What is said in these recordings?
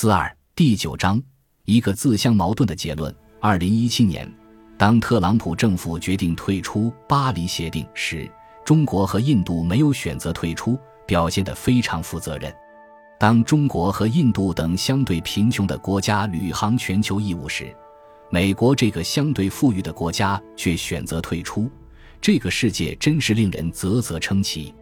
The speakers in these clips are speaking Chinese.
四二第九章，一个自相矛盾的结论。二零一七年，当特朗普政府决定退出巴黎协定时，中国和印度没有选择退出，表现得非常负责任。当中国和印度等相对贫穷的国家履行全球义务时，美国这个相对富裕的国家却选择退出。这个世界真是令人啧啧称奇。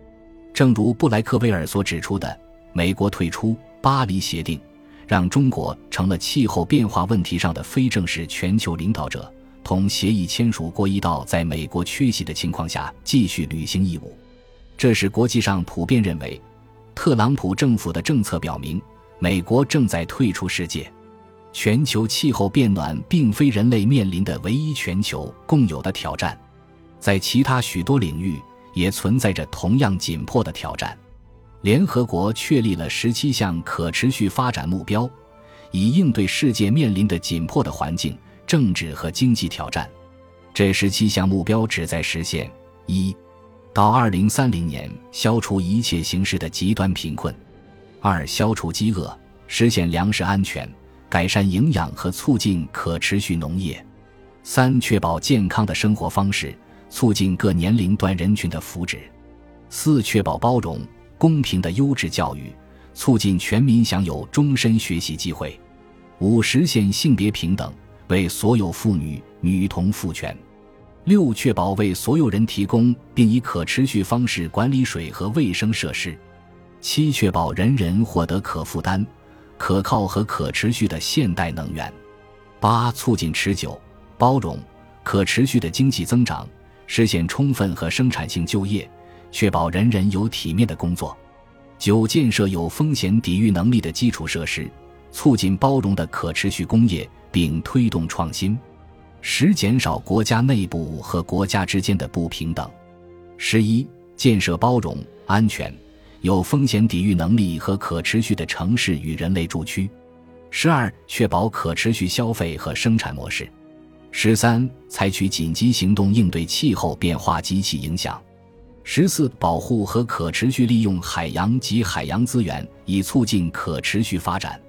正如布莱克威尔所指出的，美国退出巴黎协定。让中国成了气候变化问题上的非正式全球领导者，同协议签署过一道在美国缺席的情况下继续履行义务。这是国际上普遍认为，特朗普政府的政策表明，美国正在退出世界。全球气候变暖并非人类面临的唯一全球共有的挑战，在其他许多领域也存在着同样紧迫的挑战。联合国确立了十七项可持续发展目标，以应对世界面临的紧迫的环境、政治和经济挑战。这十七项目标旨在实现：一、到二零三零年消除一切形式的极端贫困；二、消除饥饿，实现粮食安全，改善营养和促进可持续农业；三、确保健康的生活方式，促进各年龄段人群的福祉；四、确保包容。公平的优质教育，促进全民享有终身学习机会；五、实现性别平等，为所有妇女、女童赋权；六、确保为所有人提供并以可持续方式管理水和卫生设施；七、确保人人获得可负担、可靠和可持续的现代能源；八、促进持久、包容、可持续的经济增长，实现充分和生产性就业。确保人人有体面的工作，九建设有风险抵御能力的基础设施，促进包容的可持续工业，并推动创新；十减少国家内部和国家之间的不平等；十一建设包容、安全、有风险抵御能力和可持续的城市与人类住区；十二确保可持续消费和生产模式；十三采取紧急行动应对气候变化及其影响。十四、保护和可持续利用海洋及海洋资源，以促进可持续发展。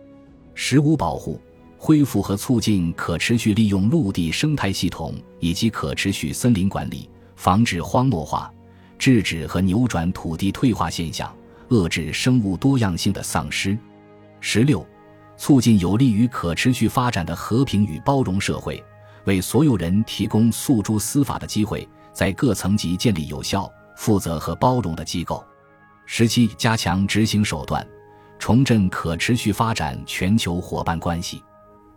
十五、保护、恢复和促进可持续利用陆地生态系统以及可持续森林管理，防止荒漠化，制止和扭转土地退化现象，遏制生物多样性的丧失。十六、促进有利于可持续发展的和平与包容社会，为所有人提供诉诸司法的机会，在各层级建立有效。负责和包容的机构。十七，加强执行手段，重振可持续发展全球伙伴关系。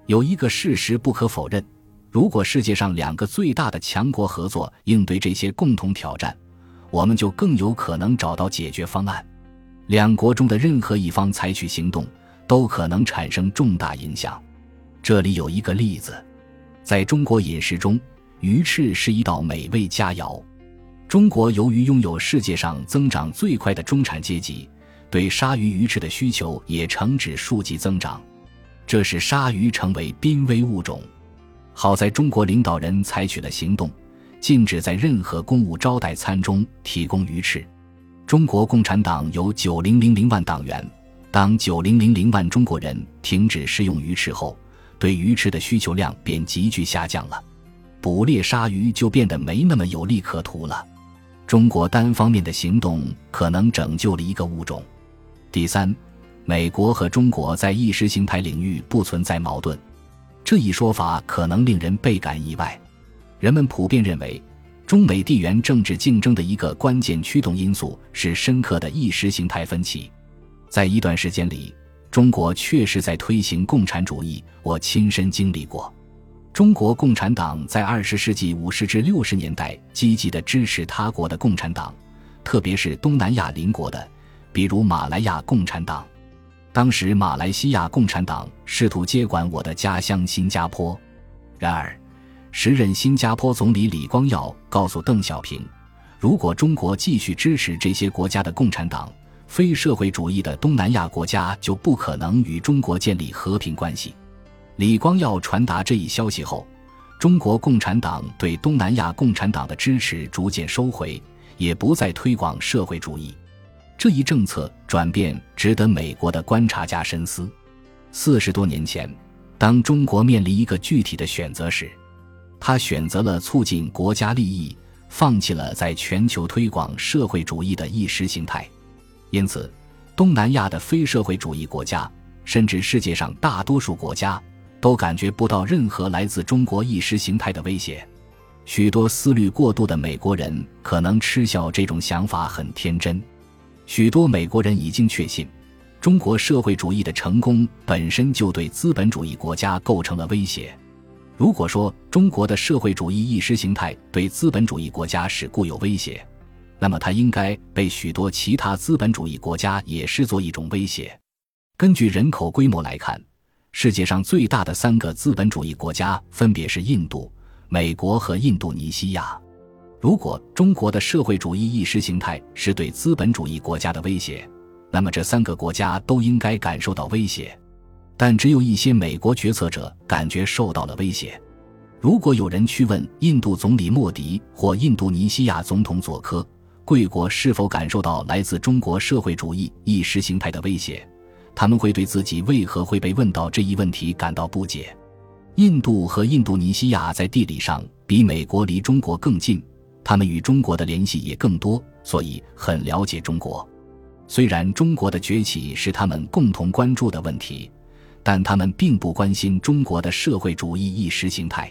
有一个事实不可否认：如果世界上两个最大的强国合作应对这些共同挑战，我们就更有可能找到解决方案。两国中的任何一方采取行动，都可能产生重大影响。这里有一个例子：在中国饮食中，鱼翅是一道美味佳肴。中国由于拥有世界上增长最快的中产阶级，对鲨鱼鱼翅的需求也呈指数级增长，这使鲨鱼成为濒危物种。好在中国领导人采取了行动，禁止在任何公务招待餐中提供鱼翅。中国共产党有九零零零万党员，当九零零零万中国人停止食用鱼翅后，对鱼翅的需求量便急剧下降了，捕猎鲨鱼就变得没那么有利可图了。中国单方面的行动可能拯救了一个物种。第三，美国和中国在意识形态领域不存在矛盾，这一说法可能令人倍感意外。人们普遍认为，中美地缘政治竞争的一个关键驱动因素是深刻的意识形态分歧。在一段时间里，中国确实在推行共产主义，我亲身经历过。中国共产党在二十世纪五十至六十年代积极地支持他国的共产党，特别是东南亚邻国的，比如马来亚共产党。当时马来西亚共产党试图接管我的家乡新加坡，然而，时任新加坡总理李光耀告诉邓小平，如果中国继续支持这些国家的共产党，非社会主义的东南亚国家就不可能与中国建立和平关系。李光耀传达这一消息后，中国共产党对东南亚共产党的支持逐渐收回，也不再推广社会主义。这一政策转变值得美国的观察家深思。四十多年前，当中国面临一个具体的选择时，他选择了促进国家利益，放弃了在全球推广社会主义的意识形态。因此，东南亚的非社会主义国家，甚至世界上大多数国家，都感觉不到任何来自中国意识形态的威胁。许多思虑过度的美国人可能嗤笑这种想法很天真。许多美国人已经确信。中国社会主义的成功本身就对资本主义国家构成了威胁。如果说中国的社会主义意识形态对资本主义国家是固有威胁，那么它应该被许多其他资本主义国家也视作一种威胁。根据人口规模来看，世界上最大的三个资本主义国家分别是印度、美国和印度尼西亚。如果中国的社会主义意识形态是对资本主义国家的威胁，那么这三个国家都应该感受到威胁，但只有一些美国决策者感觉受到了威胁。如果有人去问印度总理莫迪或印度尼西亚总统佐科，贵国是否感受到来自中国社会主义意识形态的威胁，他们会对自己为何会被问到这一问题感到不解。印度和印度尼西亚在地理上比美国离中国更近，他们与中国的联系也更多，所以很了解中国。虽然中国的崛起是他们共同关注的问题，但他们并不关心中国的社会主义意识形态。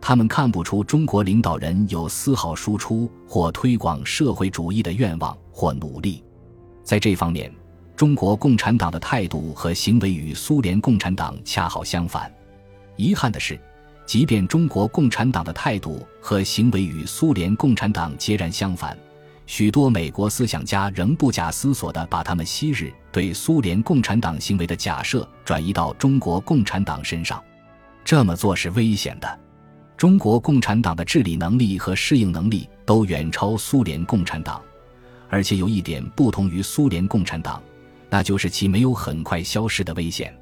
他们看不出中国领导人有丝毫输出或推广社会主义的愿望或努力。在这方面，中国共产党的态度和行为与苏联共产党恰好相反。遗憾的是，即便中国共产党的态度和行为与苏联共产党截然相反。许多美国思想家仍不假思索地把他们昔日对苏联共产党行为的假设转移到中国共产党身上，这么做是危险的。中国共产党的治理能力和适应能力都远超苏联共产党，而且有一点不同于苏联共产党，那就是其没有很快消失的危险。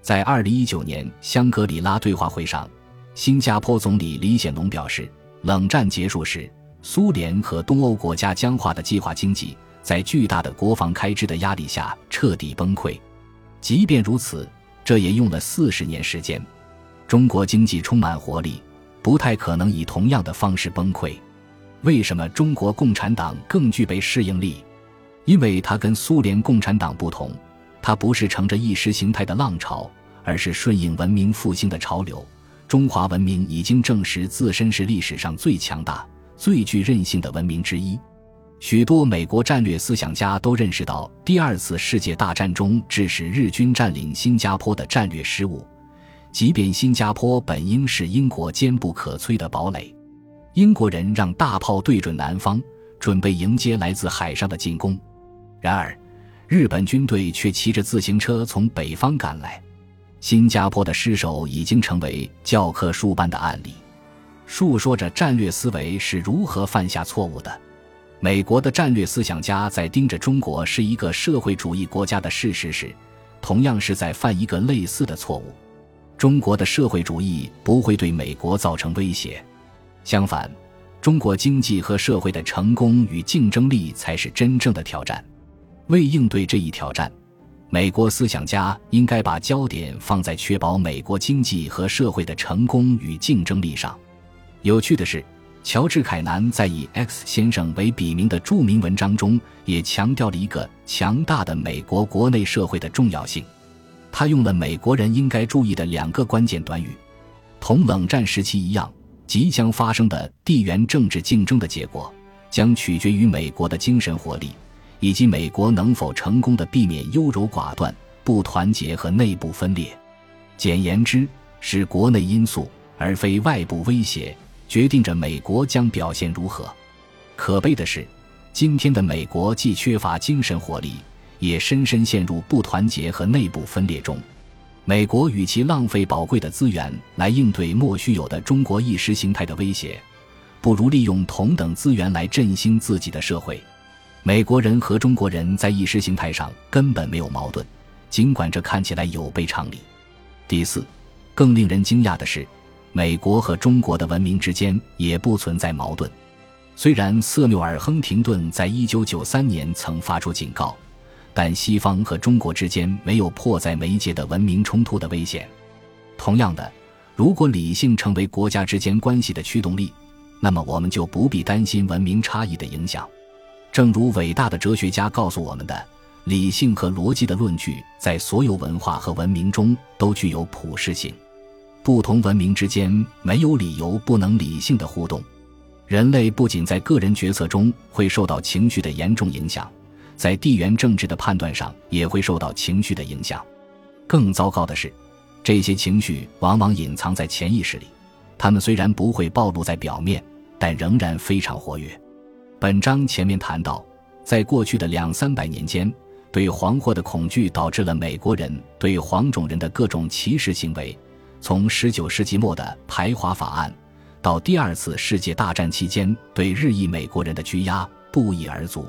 在二零一九年香格里拉对话会上，新加坡总理李显龙表示，冷战结束时。苏联和东欧国家僵化的计划经济，在巨大的国防开支的压力下彻底崩溃。即便如此，这也用了四十年时间。中国经济充满活力，不太可能以同样的方式崩溃。为什么中国共产党更具备适应力？因为它跟苏联共产党不同，它不是乘着意识形态的浪潮，而是顺应文明复兴的潮流。中华文明已经证实自身是历史上最强大。最具韧性的文明之一，许多美国战略思想家都认识到第二次世界大战中致使日军占领新加坡的战略失误。即便新加坡本应是英国坚不可摧的堡垒，英国人让大炮对准南方，准备迎接来自海上的进攻。然而，日本军队却骑着自行车从北方赶来。新加坡的失守已经成为教科书般的案例。述说着战略思维是如何犯下错误的。美国的战略思想家在盯着中国是一个社会主义国家的事实时，同样是在犯一个类似的错误。中国的社会主义不会对美国造成威胁，相反，中国经济和社会的成功与竞争力才是真正的挑战。为应对这一挑战，美国思想家应该把焦点放在确保美国经济和社会的成功与竞争力上。有趣的是，乔治·凯南在以 X 先生为笔名的著名文章中，也强调了一个强大的美国国内社会的重要性。他用了美国人应该注意的两个关键短语：同冷战时期一样，即将发生的地缘政治竞争的结果，将取决于美国的精神活力，以及美国能否成功的避免优柔寡断、不团结和内部分裂。简言之，是国内因素，而非外部威胁。决定着美国将表现如何。可悲的是，今天的美国既缺乏精神活力，也深深陷入不团结和内部分裂中。美国与其浪费宝贵的资源来应对莫须有的中国意识形态的威胁，不如利用同等资源来振兴自己的社会。美国人和中国人在意识形态上根本没有矛盾，尽管这看起来有悖常理。第四，更令人惊讶的是。美国和中国的文明之间也不存在矛盾。虽然瑟缪尔·亨廷顿在一九九三年曾发出警告，但西方和中国之间没有迫在眉睫的文明冲突的危险。同样的，如果理性成为国家之间关系的驱动力，那么我们就不必担心文明差异的影响。正如伟大的哲学家告诉我们的，理性和逻辑的论据在所有文化和文明中都具有普适性。不同文明之间没有理由不能理性的互动。人类不仅在个人决策中会受到情绪的严重影响，在地缘政治的判断上也会受到情绪的影响。更糟糕的是，这些情绪往往隐藏在潜意识里，他们虽然不会暴露在表面，但仍然非常活跃。本章前面谈到，在过去的两三百年间，对黄祸的恐惧导致了美国人对黄种人的各种歧视行为。从19世纪末的排华法案，到第二次世界大战期间对日裔美国人的拘押，不一而足。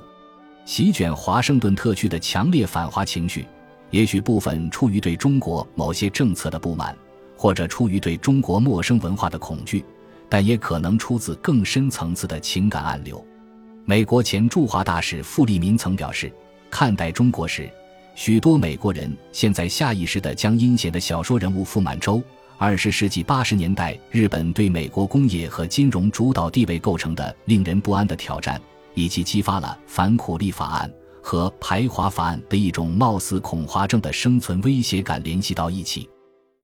席卷华盛顿特区的强烈反华情绪，也许部分出于对中国某些政策的不满，或者出于对中国陌生文化的恐惧，但也可能出自更深层次的情感暗流。美国前驻华大使傅利民曾表示，看待中国时，许多美国人现在下意识地将阴险的小说人物傅满洲、二十世纪八十年代日本对美国工业和金融主导地位构成的令人不安的挑战，以及激发了反苦力法案和排华法案的一种貌似恐华症的生存威胁感联系到一起。